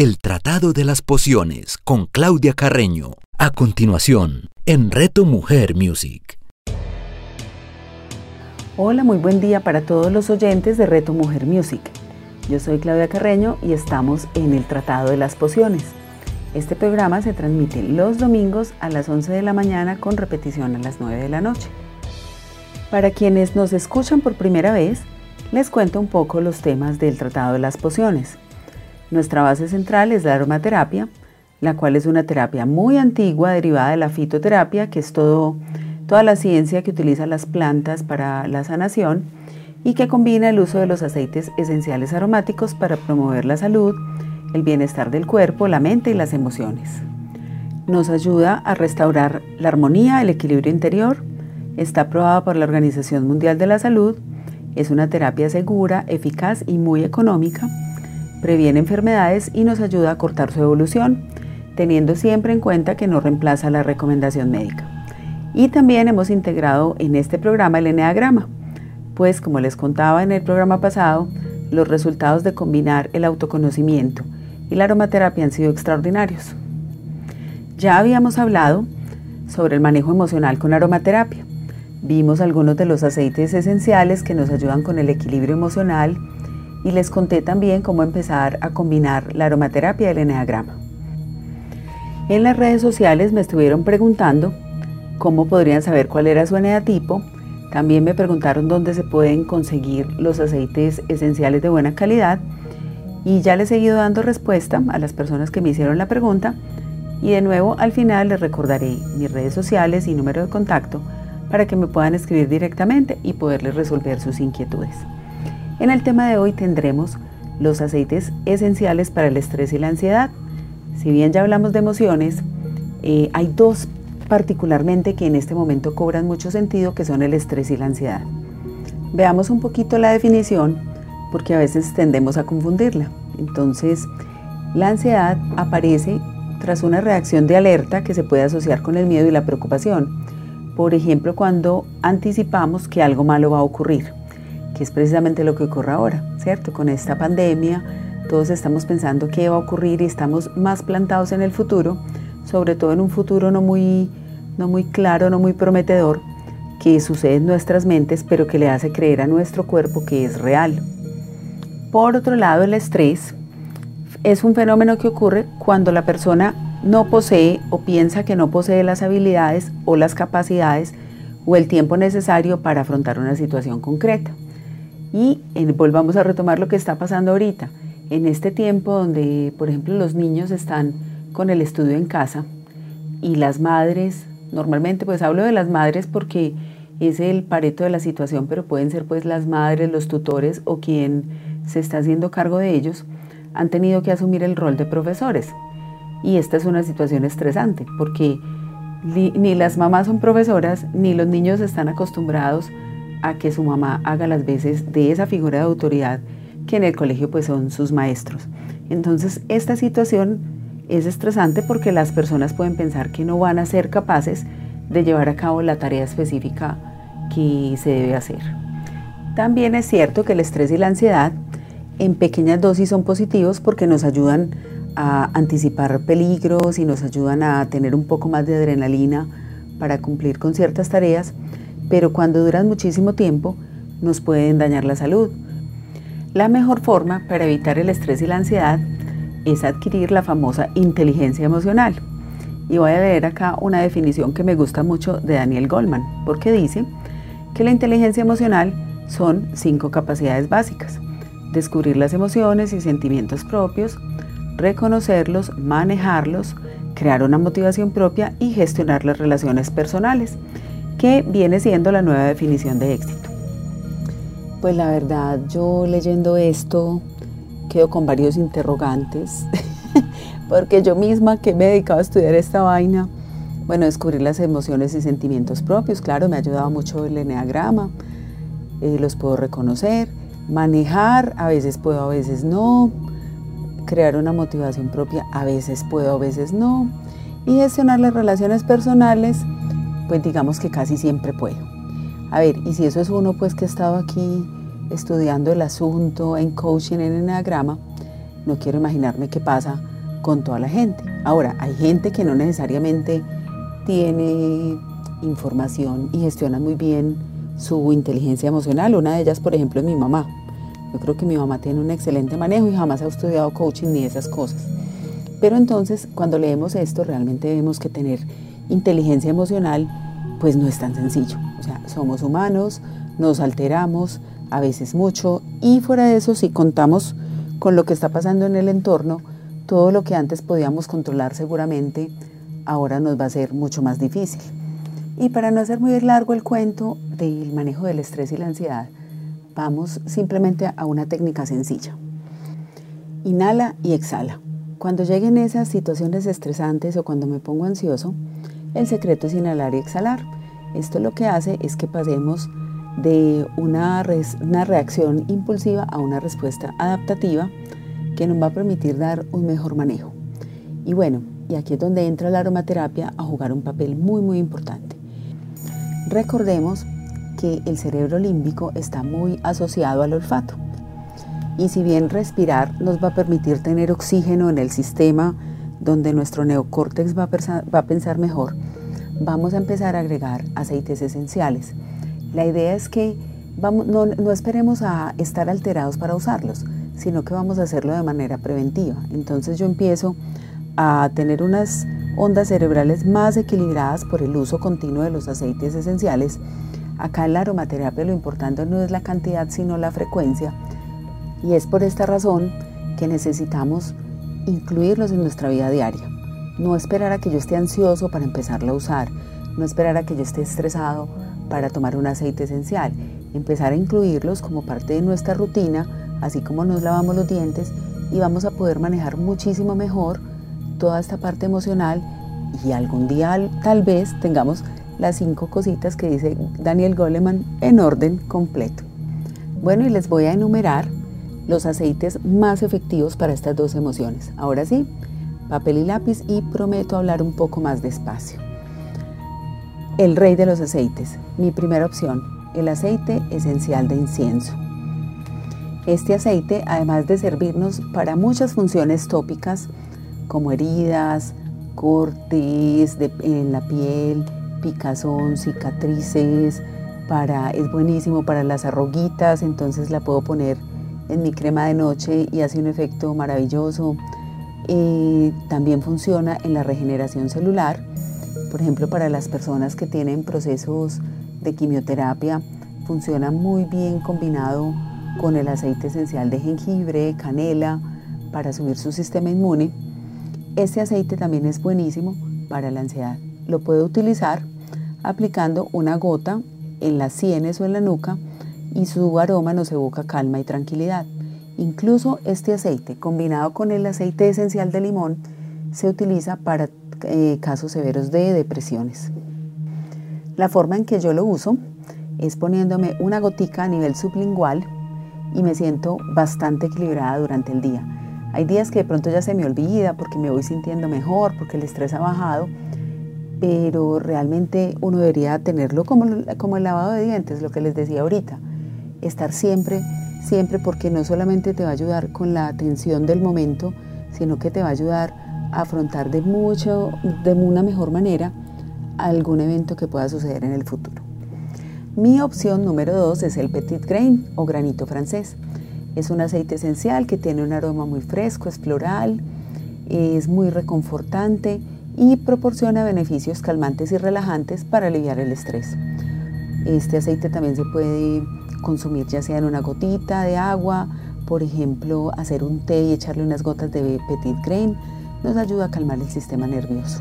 El Tratado de las Pociones con Claudia Carreño. A continuación, en Reto Mujer Music. Hola, muy buen día para todos los oyentes de Reto Mujer Music. Yo soy Claudia Carreño y estamos en el Tratado de las Pociones. Este programa se transmite los domingos a las 11 de la mañana con repetición a las 9 de la noche. Para quienes nos escuchan por primera vez, les cuento un poco los temas del Tratado de las Pociones. Nuestra base central es la aromaterapia, la cual es una terapia muy antigua derivada de la fitoterapia, que es todo, toda la ciencia que utiliza las plantas para la sanación y que combina el uso de los aceites esenciales aromáticos para promover la salud, el bienestar del cuerpo, la mente y las emociones. Nos ayuda a restaurar la armonía, el equilibrio interior, está aprobada por la Organización Mundial de la Salud, es una terapia segura, eficaz y muy económica previene enfermedades y nos ayuda a cortar su evolución, teniendo siempre en cuenta que no reemplaza la recomendación médica. Y también hemos integrado en este programa el Enneagrama, pues como les contaba en el programa pasado, los resultados de combinar el autoconocimiento y la aromaterapia han sido extraordinarios. Ya habíamos hablado sobre el manejo emocional con aromaterapia. Vimos algunos de los aceites esenciales que nos ayudan con el equilibrio emocional y les conté también cómo empezar a combinar la aromaterapia y el eneagrama. En las redes sociales me estuvieron preguntando cómo podrían saber cuál era su eneatipo. También me preguntaron dónde se pueden conseguir los aceites esenciales de buena calidad y ya les he ido dando respuesta a las personas que me hicieron la pregunta y de nuevo al final les recordaré mis redes sociales y número de contacto para que me puedan escribir directamente y poderles resolver sus inquietudes. En el tema de hoy tendremos los aceites esenciales para el estrés y la ansiedad. Si bien ya hablamos de emociones, eh, hay dos particularmente que en este momento cobran mucho sentido, que son el estrés y la ansiedad. Veamos un poquito la definición, porque a veces tendemos a confundirla. Entonces, la ansiedad aparece tras una reacción de alerta que se puede asociar con el miedo y la preocupación. Por ejemplo, cuando anticipamos que algo malo va a ocurrir que es precisamente lo que ocurre ahora, ¿cierto? Con esta pandemia, todos estamos pensando qué va a ocurrir y estamos más plantados en el futuro, sobre todo en un futuro no muy, no muy claro, no muy prometedor, que sucede en nuestras mentes, pero que le hace creer a nuestro cuerpo que es real. Por otro lado, el estrés es un fenómeno que ocurre cuando la persona no posee o piensa que no posee las habilidades o las capacidades o el tiempo necesario para afrontar una situación concreta. Y volvamos a retomar lo que está pasando ahorita. En este tiempo donde, por ejemplo, los niños están con el estudio en casa y las madres, normalmente pues hablo de las madres porque es el pareto de la situación, pero pueden ser pues las madres, los tutores o quien se está haciendo cargo de ellos, han tenido que asumir el rol de profesores. Y esta es una situación estresante porque ni las mamás son profesoras, ni los niños están acostumbrados que su mamá haga las veces de esa figura de autoridad que en el colegio pues son sus maestros. Entonces esta situación es estresante porque las personas pueden pensar que no van a ser capaces de llevar a cabo la tarea específica que se debe hacer. También es cierto que el estrés y la ansiedad en pequeñas dosis son positivos porque nos ayudan a anticipar peligros y nos ayudan a tener un poco más de adrenalina para cumplir con ciertas tareas, pero cuando duran muchísimo tiempo nos pueden dañar la salud. La mejor forma para evitar el estrés y la ansiedad es adquirir la famosa inteligencia emocional. Y voy a leer acá una definición que me gusta mucho de Daniel Goldman, porque dice que la inteligencia emocional son cinco capacidades básicas. Descubrir las emociones y sentimientos propios, reconocerlos, manejarlos, crear una motivación propia y gestionar las relaciones personales que viene siendo la nueva definición de éxito. Pues la verdad, yo leyendo esto quedo con varios interrogantes, porque yo misma que me he dedicado a estudiar esta vaina, bueno, descubrir las emociones y sentimientos propios, claro, me ha ayudado mucho el eneagrama, eh, los puedo reconocer, manejar, a veces puedo, a veces no, crear una motivación propia, a veces puedo, a veces no, y gestionar las relaciones personales, pues digamos que casi siempre puedo. A ver, y si eso es uno pues que ha estado aquí estudiando el asunto en coaching, en enagrama, no quiero imaginarme qué pasa con toda la gente. Ahora, hay gente que no necesariamente tiene información y gestiona muy bien su inteligencia emocional. Una de ellas, por ejemplo, es mi mamá. Yo creo que mi mamá tiene un excelente manejo y jamás ha estudiado coaching ni esas cosas. Pero entonces, cuando leemos esto, realmente vemos que tener inteligencia emocional, pues no es tan sencillo. O sea, somos humanos, nos alteramos, a veces mucho, y fuera de eso, si contamos con lo que está pasando en el entorno, todo lo que antes podíamos controlar seguramente, ahora nos va a ser mucho más difícil. Y para no hacer muy largo el cuento del manejo del estrés y la ansiedad, vamos simplemente a una técnica sencilla. Inhala y exhala. Cuando lleguen esas situaciones estresantes o cuando me pongo ansioso, el secreto es inhalar y exhalar. Esto lo que hace es que pasemos de una, una reacción impulsiva a una respuesta adaptativa que nos va a permitir dar un mejor manejo. Y bueno, y aquí es donde entra la aromaterapia a jugar un papel muy muy importante. Recordemos que el cerebro límbico está muy asociado al olfato. Y si bien respirar nos va a permitir tener oxígeno en el sistema donde nuestro neocórtex va a, pensar, mejor, vamos a empezar a agregar aceites esenciales. La idea es que no, no esperemos a estar alterados para usarlos, sino que vamos a hacerlo de manera preventiva. Entonces yo empiezo a tener unas ondas cerebrales más equilibradas por el uso continuo de los aceites esenciales. Acá en la aromaterapia lo importante no es la cantidad sino la frecuencia y es por esta razón que necesitamos incluirlos en nuestra vida diaria. No esperar a que yo esté ansioso para empezarlo a usar, no esperar a que yo esté estresado para tomar un aceite esencial, empezar a incluirlos como parte de nuestra rutina, así como nos lavamos los dientes y vamos a poder manejar muchísimo mejor toda esta parte emocional y algún día tal vez tengamos las cinco cositas que dice Daniel Goleman en orden completo. Bueno, y les voy a enumerar los aceites más efectivos para estas dos emociones. Ahora sí, papel y lápiz y prometo hablar un poco más despacio. El rey de los aceites, mi primera opción, el aceite esencial de incienso. Este aceite, además de servirnos para muchas funciones tópicas, como heridas, cortes en la piel, picazón, cicatrices, para, es buenísimo para las arruguitas, entonces la puedo poner en mi crema de noche y hace un efecto maravilloso. Eh, también funciona en la regeneración celular, por ejemplo para las personas que tienen procesos de quimioterapia, funciona muy bien combinado con el aceite esencial de jengibre, canela, para subir su sistema inmune este aceite también es buenísimo para la ansiedad. Lo puedo utilizar aplicando una gota en las sienes o en la nuca y su aroma nos evoca calma y tranquilidad. Incluso este aceite, combinado con el aceite esencial de limón, se utiliza para eh, casos severos de depresiones. La forma en que yo lo uso es poniéndome una gotica a nivel sublingual y me siento bastante equilibrada durante el día. Hay días que de pronto ya se me olvida porque me voy sintiendo mejor, porque el estrés ha bajado, pero realmente uno debería tenerlo como, como el lavado de dientes, lo que les decía ahorita. Estar siempre, siempre porque no solamente te va a ayudar con la atención del momento, sino que te va a ayudar a afrontar de, mucho, de una mejor manera algún evento que pueda suceder en el futuro. Mi opción número dos es el Petit Grain o granito francés. Es un aceite esencial que tiene un aroma muy fresco, es floral, es muy reconfortante y proporciona beneficios calmantes y relajantes para aliviar el estrés. Este aceite también se puede consumir ya sea en una gotita de agua, por ejemplo, hacer un té y echarle unas gotas de Petit Grain nos ayuda a calmar el sistema nervioso.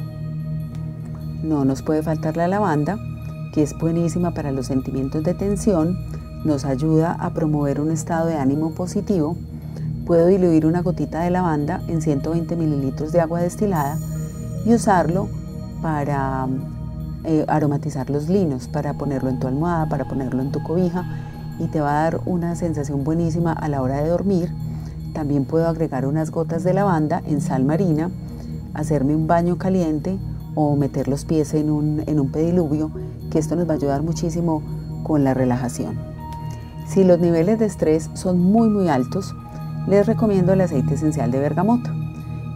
No nos puede faltar la lavanda, que es buenísima para los sentimientos de tensión nos ayuda a promover un estado de ánimo positivo, puedo diluir una gotita de lavanda en 120 mililitros de agua destilada y usarlo para eh, aromatizar los linos, para ponerlo en tu almohada, para ponerlo en tu cobija y te va a dar una sensación buenísima a la hora de dormir. También puedo agregar unas gotas de lavanda en sal marina, hacerme un baño caliente o meter los pies en un, en un pediluvio, que esto nos va a ayudar muchísimo con la relajación. Si los niveles de estrés son muy muy altos, les recomiendo el aceite esencial de bergamota.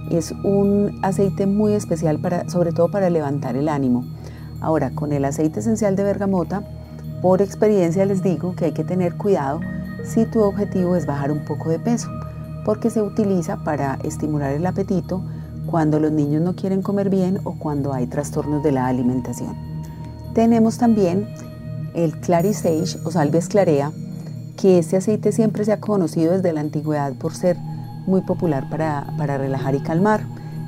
Es un aceite muy especial para, sobre todo para levantar el ánimo. Ahora, con el aceite esencial de bergamota, por experiencia les digo que hay que tener cuidado si tu objetivo es bajar un poco de peso, porque se utiliza para estimular el apetito cuando los niños no quieren comer bien o cuando hay trastornos de la alimentación. Tenemos también el Clarisage o salvia esclarea, que este aceite siempre se ha conocido desde la antigüedad por ser muy popular para, para relajar y calmar.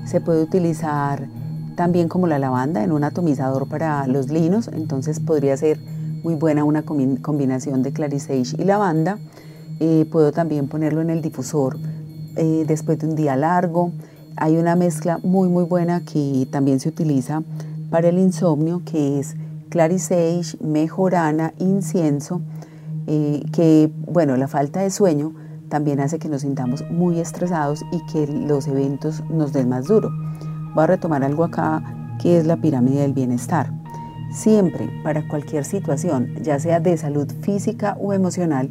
Se puede utilizar también como la lavanda en un atomizador para los linos, entonces podría ser muy buena una combinación de Clarisage y lavanda. Eh, puedo también ponerlo en el difusor eh, después de un día largo. Hay una mezcla muy muy buena que también se utiliza para el insomnio que es Clarisage, mejorana, incienso, eh, que bueno, la falta de sueño también hace que nos sintamos muy estresados y que los eventos nos den más duro. Voy a retomar algo acá que es la pirámide del bienestar. Siempre, para cualquier situación, ya sea de salud física o emocional,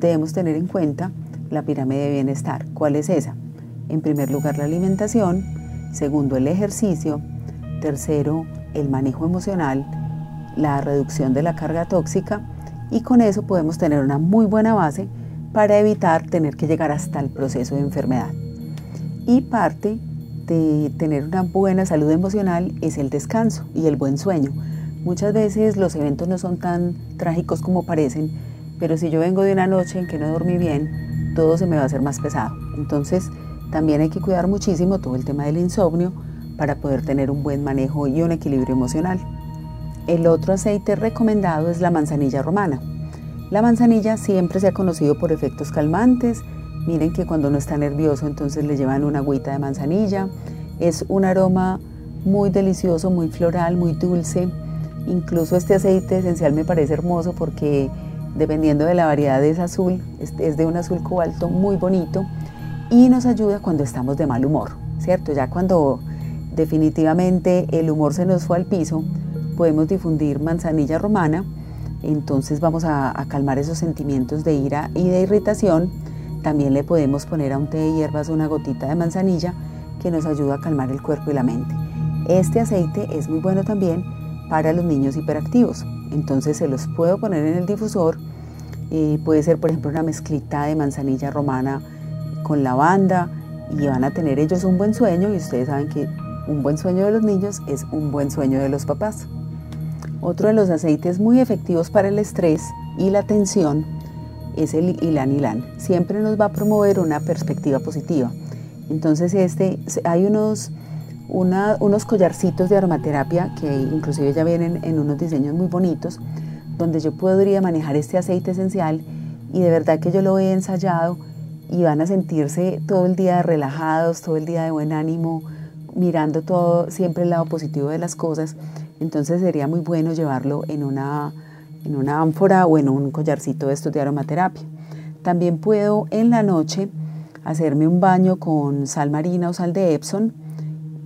debemos tener en cuenta la pirámide de bienestar. ¿Cuál es esa? En primer lugar, la alimentación. Segundo, el ejercicio. Tercero, el manejo emocional. La reducción de la carga tóxica. Y con eso podemos tener una muy buena base para evitar tener que llegar hasta el proceso de enfermedad. Y parte de tener una buena salud emocional es el descanso y el buen sueño Muchas veces los eventos no son tan trágicos como parecen, pero si yo vengo de una noche en que no dormí bien, todo se me va a hacer más pesado. Entonces, también hay que cuidar muchísimo todo el tema del insomnio para poder tener un buen manejo y un equilibrio emocional. El otro aceite recomendado es la manzanilla romana. La manzanilla siempre se ha conocido por efectos calmantes. Miren que cuando uno está nervioso entonces le llevan una agüita de manzanilla. Es un aroma muy delicioso, muy floral, muy dulce Incluso este aceite esencial me parece hermoso porque dependiendo de la variedad es azul, es de un azul cobalto muy bonito y nos ayuda cuando estamos de mal humor, ¿cierto? Ya cuando definitivamente el humor se nos fue al piso, podemos difundir manzanilla romana, entonces vamos a, a calmar esos sentimientos de ira y de irritación. También le podemos poner a un té de hierbas una gotita de manzanilla que nos ayuda a calmar el cuerpo y la mente. Este aceite es muy bueno también para los niños hiperactivos. Entonces se los puedo poner en el difusor. Eh, puede ser, por ejemplo, una mezclita de manzanilla romana con lavanda y van a tener ellos un buen sueño y ustedes saben que un buen sueño de los niños es un buen sueño de los papás. Otro de los aceites muy efectivos para el estrés y la tensión es el ilan ilan. Siempre nos va a promover una perspectiva positiva. Entonces este, hay unos unos collarcitos de aromaterapia que inclusive ya vienen en unos diseños muy bonitos, donde yo podría manejar este aceite esencial y de verdad que yo lo he ensayado y van a sentirse todo el día relajados, todo el día de buen ánimo, mirando todo, siempre el lado positivo de las cosas. Entonces sería muy bueno llevarlo en una, en una ánfora o en un collarcito de estos de aromaterapia. También puedo en la noche hacerme un baño con sal marina o sal de Epsom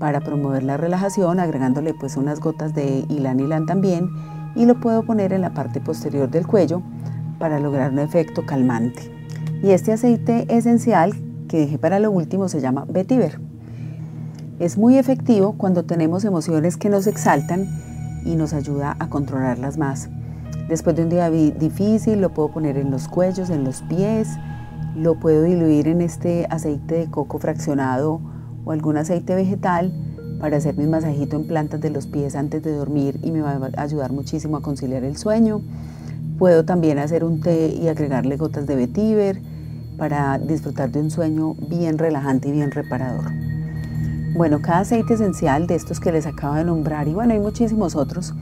para promover la relajación, agregándole pues unas gotas de ilan ilan también y lo puedo poner en la parte posterior del cuello para lograr un efecto calmante. Y este aceite esencial que dejé para lo último se llama vetiver. Es muy efectivo cuando tenemos emociones que nos exaltan y nos ayuda a controlarlas más. Después de un día difícil lo puedo poner en los cuellos, en los pies, lo puedo diluir en este aceite de coco fraccionado o algún aceite vegetal para hacer mi masajito en plantas de los pies antes de dormir y me va a ayudar muchísimo a conciliar el sueño. Puedo también hacer un té y agregarle gotas de vetiver para disfrutar de un sueño bien relajante y bien reparador. Bueno, cada aceite esencial de estos que les acabo de nombrar, y bueno, hay muchísimos otros,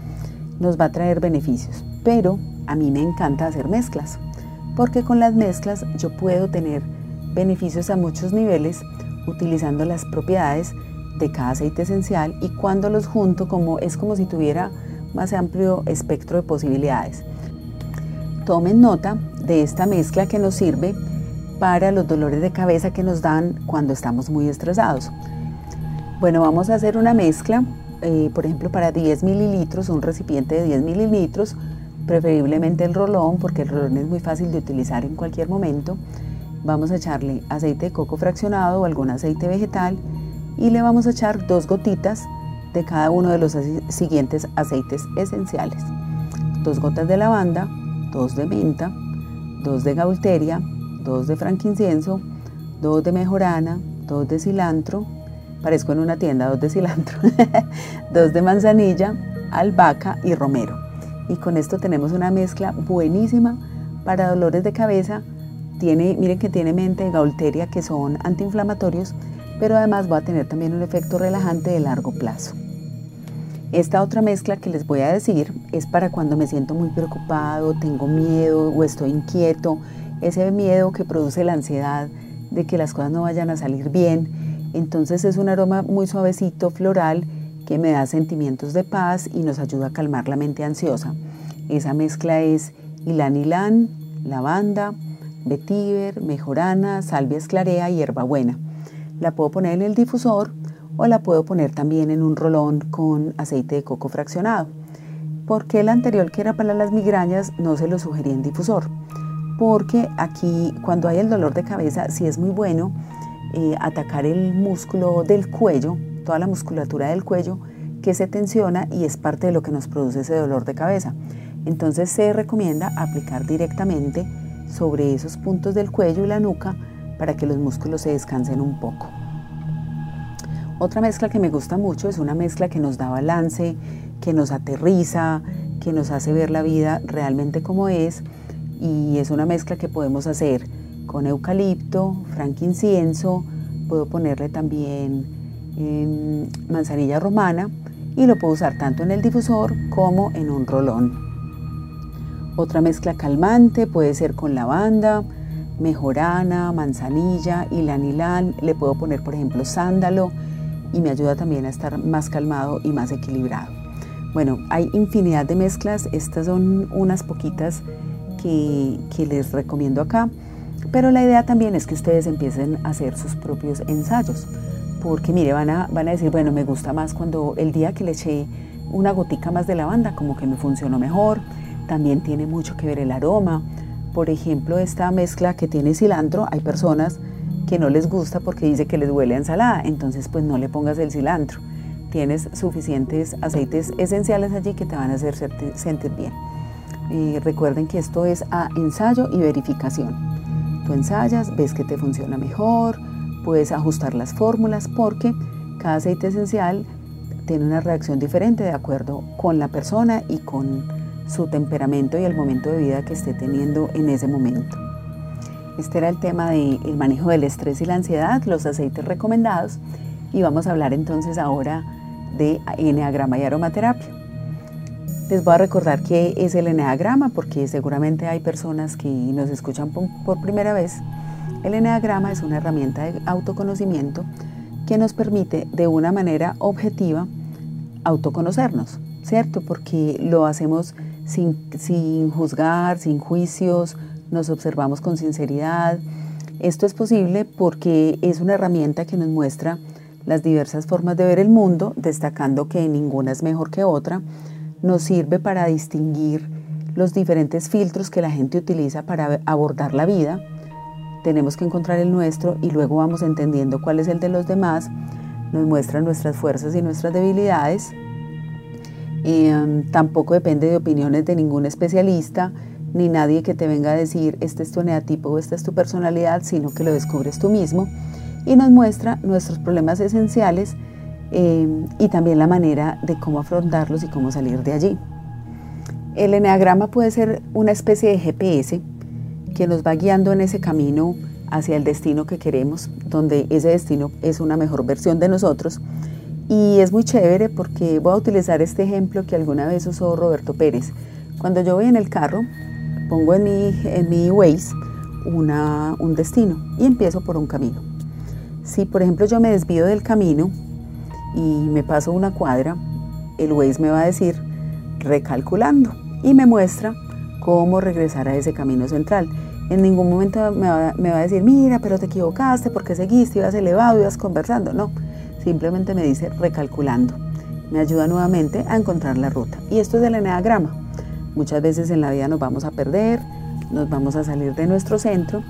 nos va a traer beneficios. Pero a mí me encanta hacer mezclas, porque con las mezclas yo puedo tener beneficios a muchos niveles utilizando las propiedades de cada aceite esencial y cuando los junto como es como si tuviera más amplio espectro de posibilidades. Tomen nota de esta mezcla que nos sirve para los dolores de cabeza que nos dan cuando estamos muy estresados. Bueno, vamos a hacer una mezcla, eh, por ejemplo, para 10 mililitros, un recipiente de 10 mililitros, preferiblemente el rolón, porque el rolón es muy fácil de utilizar en cualquier momento. Vamos a echarle aceite de coco fraccionado o algún aceite vegetal y le vamos a echar dos gotitas de cada uno de los siguientes aceites esenciales. Dos gotas de lavanda, dos de menta, dos de gaulteria, dos de franquincienso, dos de mejorana, dos de cilantro, parezco en una tienda, dos de cilantro, dos de manzanilla, albahaca y romero. Y con esto tenemos una mezcla buenísima para dolores de cabeza. Tiene, miren que tiene mente y gaulteria que son antiinflamatorios, pero además va a tener también un efecto relajante de largo plazo. Esta otra mezcla que les voy a decir es para cuando me siento muy preocupado, tengo miedo o estoy inquieto, ese miedo que produce la ansiedad de que las cosas no vayan a salir bien. Entonces es un aroma muy suavecito, floral, que me da sentimientos de paz y nos ayuda a calmar la mente ansiosa. Esa mezcla es ilan lavanda, vetiver, mejorana, salvia esclarea y hierbabuena. La puedo poner en el difusor o la puedo poner también en un rolón con aceite de coco fraccionado. Porque el anterior que era para las migrañas no se lo sugerí en difusor? Porque aquí cuando hay el dolor de cabeza sí es muy bueno eh, atacar el músculo del cuello, toda la musculatura del cuello que se tensiona y es parte de lo que nos produce ese dolor de cabeza. Entonces se recomienda aplicar directamente sobre esos puntos del cuello y la nuca para que los músculos se descansen un poco. Otra mezcla que me gusta mucho es una mezcla que nos da balance, que nos aterriza, que nos hace ver la vida realmente como es y es una mezcla que podemos hacer con eucalipto, franquincienso, puedo ponerle también em, manzanilla romana y lo puedo usar tanto en el difusor como en un rolón. Otra mezcla calmante puede ser con lavanda, mejorana, manzanilla, ilanilán, le puedo poner por ejemplo sándalo, y me ayuda también a estar más calmado y más equilibrado. Bueno, hay infinidad de mezclas, estas son unas poquitas que, les recomiendo acá, pero la idea también es que ustedes empiecen a hacer sus propios ensayos, porque mire, van a, van a decir, bueno, me gusta más cuando el día que le eché una gotica más de lavanda, como que me funcionó mejor, también tiene mucho que ver el aroma, por ejemplo, esta mezcla que tiene cilantro, hay personas que no les gusta porque dice que les huele a ensalada, entonces pues no le pongas el cilantro. Tienes suficientes aceites esenciales allí que te van a hacer sentir bien. Y recuerden que esto es a ensayo y verificación. Tú ensayas, ves que te funciona mejor, puedes ajustar las fórmulas porque cada aceite esencial tiene una reacción diferente de acuerdo con la persona y con su temperamento y el momento de vida que esté teniendo en ese momento. Este era el tema del manejo del estrés y la ansiedad, los aceites recomendados. Y vamos a hablar entonces ahora de eneagrama y aromaterapia. Les voy a recordar qué es el eneagrama porque seguramente hay personas que nos escuchan por primera vez. El eneagrama es una herramienta de autoconocimiento que nos permite de una manera objetiva autoconocernos, ¿cierto? Porque lo hacemos sin, juzgar, sin juicios, nos observamos con sinceridad. Esto es posible porque es una herramienta que nos muestra las diversas formas de ver el mundo, destacando que ninguna es mejor que otra. Nos sirve para distinguir los diferentes filtros que la gente utiliza para abordar la vida. Tenemos que encontrar el nuestro y luego vamos entendiendo cuál es el de los demás. Nos muestra nuestras fuerzas y nuestras debilidades. Em, tampoco depende de opiniones de ningún especialista ni nadie que te venga a decir este es tu eneatipo o esta es tu personalidad, sino que lo descubres tú mismo y nos muestra nuestros problemas esenciales eh, y también la manera de cómo afrontarlos y cómo salir de allí. El eneagrama puede ser una especie de GPS que nos va guiando en ese camino hacia el destino que queremos, donde ese destino es una mejor versión de nosotros. Y es muy chévere porque voy a utilizar este ejemplo que alguna vez usó Roberto Pérez. Cuando yo voy en el carro, pongo en mi, en mi Waze una, un destino y empiezo por un camino. Si por ejemplo yo me desvío del camino y me paso una cuadra, el Waze me va a decir recalculando y me muestra cómo regresar a ese camino central. En ningún momento me va, me va a decir, mira, pero te equivocaste porque seguiste, ibas elevado, ibas conversando. No, simplemente me dice recalculando. Me ayuda nuevamente a encontrar la ruta. Y esto es del eneagrama. Muchas veces en la vida nos vamos a perder, nos vamos a salir de nuestro centro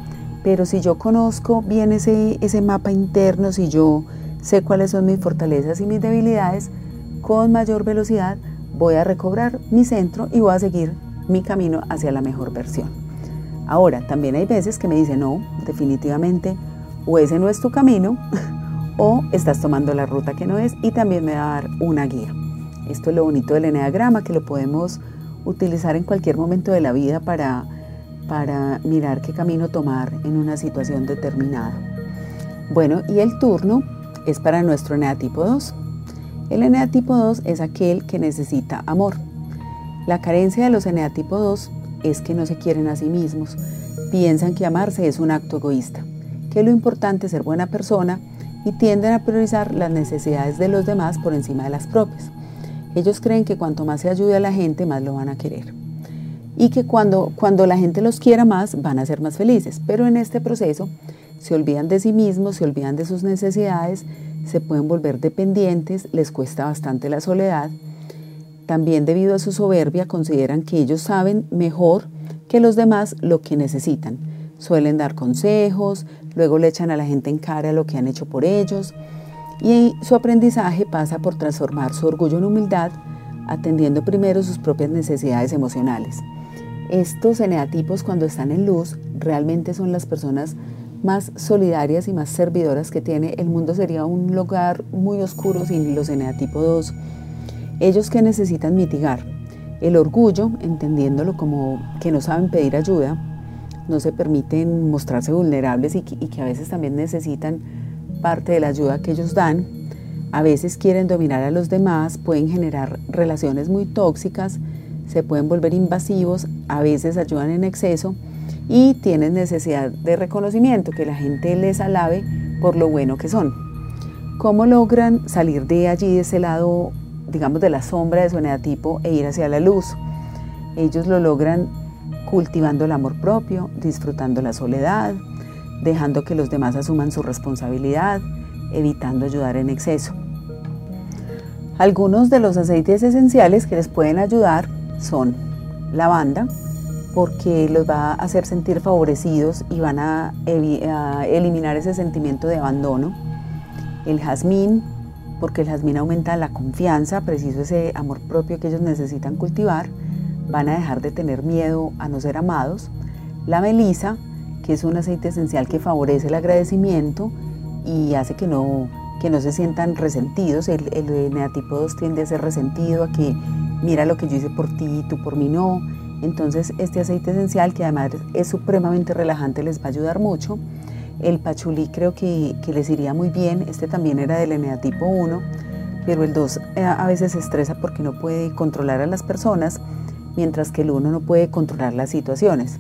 Pero si yo conozco bien ese, ese mapa interno, si yo sé cuáles son mis fortalezas y mis debilidades, con mayor velocidad voy a recobrar mi centro y voy a seguir mi camino hacia la mejor versión. Ahora, también hay veces que me dicen, no, definitivamente, o ese no es tu camino, o estás tomando la ruta que no es, y también me va a dar una guía. Esto es lo bonito del eneagrama, que lo podemos utilizar en cualquier momento de la vida para, para mirar qué camino tomar en una situación determinada. Bueno, y el turno es para nuestro eneatipo 2. El eneatipo 2 es aquel que necesita amor. La carencia de los eneatipo 2 es que no se quieren a sí mismos, piensan que amarse es un acto egoísta, que lo importante es ser buena persona tienden a priorizar las necesidades de los demás por encima de las propias. Ellos creen que cuanto más se ayude a la gente, más lo van a querer. Y que cuando, cuando la gente los quiera más, van a ser más felices. Pero en este proceso se olvidan de sí mismos, se olvidan de sus necesidades, se pueden volver dependientes, les cuesta bastante la soledad. También debido a su soberbia consideran que ellos saben mejor que los demás lo que necesitan. Suelen dar consejos, luego le echan a la gente en cara lo que han hecho por ellos y su aprendizaje pasa por transformar su orgullo en humildad, atendiendo primero sus propias necesidades emocionales. Estos eneatipos cuando están en luz realmente son las personas más solidarias y más servidoras que tiene. El mundo sería un lugar muy oscuro sin los eneatipos 2. Ellos que necesitan mitigar el orgullo, entendiéndolo como que no saben pedir ayuda, no se permiten mostrarse vulnerables y que, a veces también necesitan parte de la ayuda que ellos dan. A veces quieren dominar a los demás, pueden generar relaciones muy tóxicas, se pueden volver invasivos, a veces ayudan en exceso y tienen necesidad de reconocimiento, que la gente les alabe por lo bueno que son. ¿Cómo logran salir de allí, de ese lado, digamos, de la sombra de su eneatipo e ir hacia la luz? Ellos lo logran cultivando el amor propio, disfrutando la soledad, dejando que los demás asuman su responsabilidad, evitando ayudar en exceso. Algunos de los aceites esenciales que les pueden ayudar son lavanda, porque los va a hacer sentir favorecidos y van a, eliminar ese sentimiento de abandono. El jazmín, porque el jazmín aumenta la confianza, preciso ese amor propio que ellos necesitan cultivar. Van a dejar de tener miedo a no ser amados. La melisa, que es un aceite esencial que favorece el agradecimiento y hace que no, que no se sientan resentidos. El, el neatipo 2 tiende a ser resentido, a que mira lo que yo hice por ti y tú por mí no entonces este aceite esencial que además es supremamente relajante les va a ayudar mucho. El pachulí creo que, les iría muy bien, este también era del eneatipo 1, pero el 2 eh, a veces se estresa porque no puede controlar a las personas, mientras que el 1 no puede controlar las situaciones.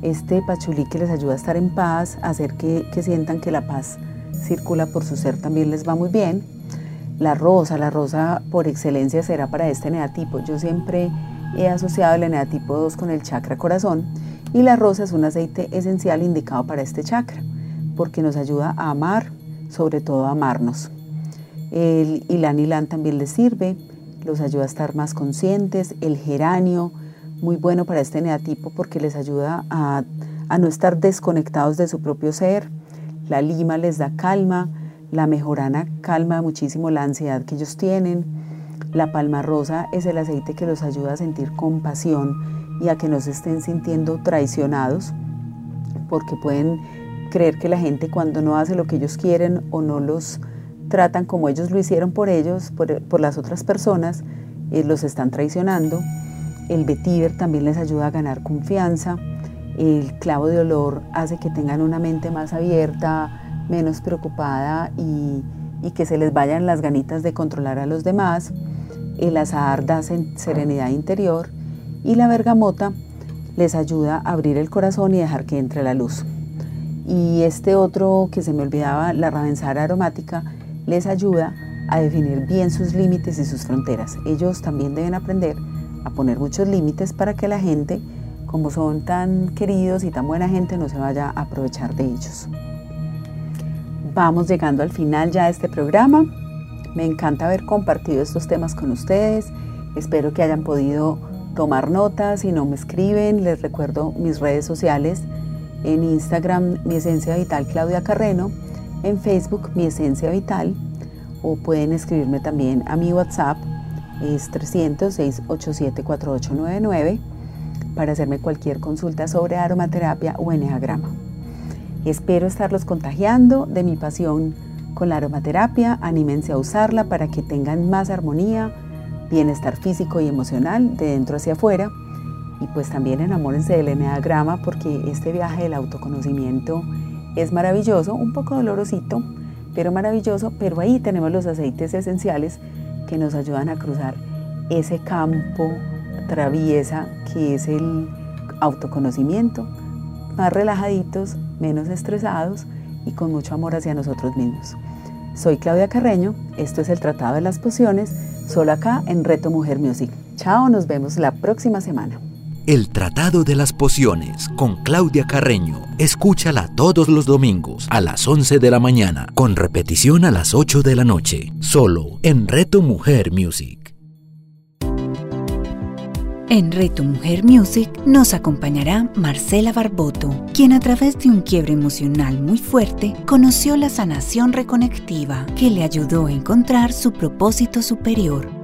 Este pachulí que les ayuda a estar en paz, a hacer que, que sientan que la paz circula por su ser también les va muy bien. La rosa, la rosa por excelencia será para este eneatipo. Yo siempre He asociado el eneatipo 2 con el chakra corazón y la rosa es un aceite esencial indicado para este chakra porque nos ayuda a amar, sobre todo a amarnos. El ilan también les sirve, los ayuda a estar más conscientes. El geranio, muy bueno para este eneatipo porque les ayuda a, a no estar desconectados de su propio ser. La lima les da calma, la mejorana calma muchísimo la ansiedad que ellos tienen. La palma rosa es el aceite que los ayuda a sentir compasión y a que no se estén sintiendo traicionados, porque pueden creer que la gente cuando no hace lo que ellos quieren o no los tratan como ellos lo hicieron por ellos, por, las otras personas, eh, los están traicionando. El vetiver también les ayuda a ganar confianza. El clavo de olor hace que tengan una mente más abierta, menos preocupada y, y que se les vayan las ganitas de controlar a los demás el azahar da serenidad interior y la bergamota les ayuda a abrir el corazón y dejar que entre la luz. Y este otro que se me olvidaba, la ravensara aromática, les ayuda a definir bien sus límites y sus fronteras. Ellos también deben aprender a poner muchos límites para que la gente, como son tan queridos y tan buena gente, no se vaya a aprovechar de ellos. Vamos llegando al final ya de este programa. Me encanta haber compartido estos temas con ustedes. Espero que hayan podido tomar notas. Si no me escriben, les recuerdo mis redes sociales En Instagram, mi esencia vital Claudia Carreno. En Facebook, mi esencia vital. O pueden escribirme también a mi WhatsApp, es 300 687 4899 para hacerme cualquier consulta sobre aromaterapia o eneagrama. Espero estarlos contagiando de mi pasión con la aromaterapia. Anímense a usarla para que tengan más armonía, bienestar físico y emocional de dentro hacia afuera. Y pues también enamórense del eneagrama porque este viaje del autoconocimiento es maravilloso, un poco dolorosito, pero maravilloso. Pero ahí tenemos los aceites esenciales que nos ayudan a cruzar ese campo traviesa que es el autoconocimiento, más relajaditos, menos estresados y con mucho amor hacia nosotros mismos. Soy Claudia Carreño, esto es el Tratado de las Pociones, solo acá en Reto Mujer Music. Chao, nos vemos la próxima semana. El Tratado de las Pociones con Claudia Carreño. Escúchala todos los domingos a las 11 de la mañana, con repetición a las 8 de la noche, solo en Reto Mujer Music. En Reto Mujer Music nos acompañará Marcela Barboto, quien a través de un quiebre emocional muy fuerte conoció la sanación reconectiva que le ayudó a encontrar su propósito superior.